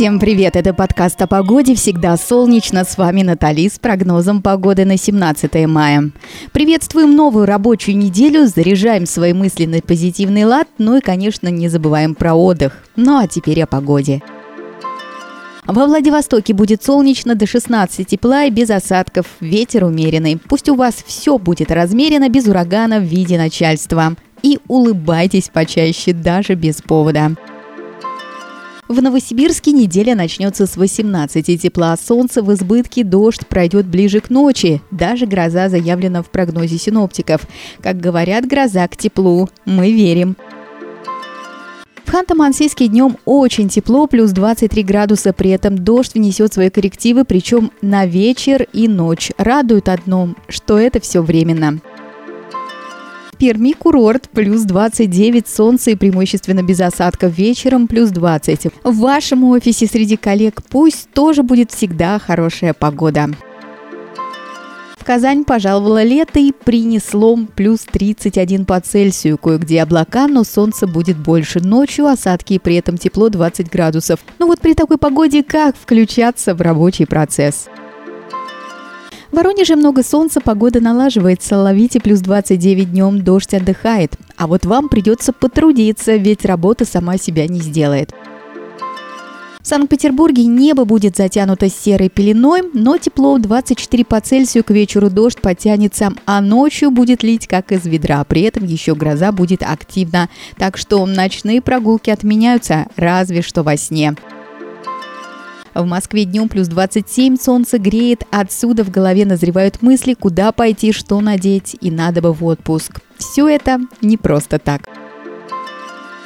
Всем привет! Это подкаст о погоде «Всегда солнечно». С вами Натали с прогнозом погоды на 17 мая. Приветствуем новую рабочую неделю, заряжаем свои мысли на позитивный лад, ну и, конечно, не забываем про отдых. Ну а теперь о погоде. Во Владивостоке будет солнечно до 16 тепла и без осадков. Ветер умеренный. Пусть у вас все будет размерено без урагана в виде начальства. И улыбайтесь почаще, даже без повода. В Новосибирске неделя начнется с 18 тепла, солнце в избытке, дождь пройдет ближе к ночи. Даже гроза заявлена в прогнозе синоптиков. Как говорят, гроза к теплу. Мы верим. В Ханты-Мансийске днем очень тепло, плюс 23 градуса. При этом дождь внесет свои коррективы, причем на вечер и ночь. Радует одно, что это все временно. Перми курорт плюс 29, солнце и преимущественно без осадков вечером плюс 20. В вашем офисе среди коллег пусть тоже будет всегда хорошая погода. В Казань пожаловало лето и принесло плюс 31 по Цельсию. Кое-где облака, но солнце будет больше. Ночью осадки и при этом тепло 20 градусов. Ну вот при такой погоде как включаться в рабочий процесс? В Воронеже много солнца, погода налаживается. Ловите плюс 29 днем, дождь отдыхает. А вот вам придется потрудиться, ведь работа сама себя не сделает. В Санкт-Петербурге небо будет затянуто серой пеленой, но тепло 24 по Цельсию, к вечеру дождь потянется, а ночью будет лить как из ведра. При этом еще гроза будет активна. Так что ночные прогулки отменяются, разве что во сне. В Москве днем плюс 27, солнце греет, отсюда в голове назревают мысли, куда пойти, что надеть, и надо бы в отпуск. Все это не просто так.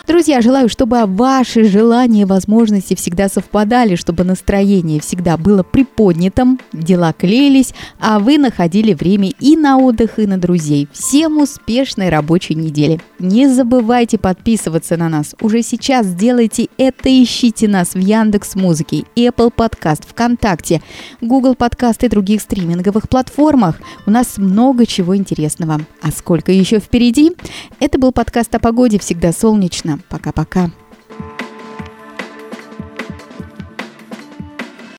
Друзья, желаю, чтобы ваши желания и возможности всегда совпадали, чтобы настроение всегда было приподнятым, дела клеились, а вы находили время и на отдых, и на друзей. Всем успешной рабочей недели. Не забывайте подписываться на нас. Уже сейчас сделайте это. Ищите нас в Яндекс Музыке, Apple Podcast, ВКонтакте, Google Podcast и других стриминговых платформах. У нас много чего интересного. А сколько еще впереди? Это был подкаст о погоде «Всегда солнечно». Пока-пока.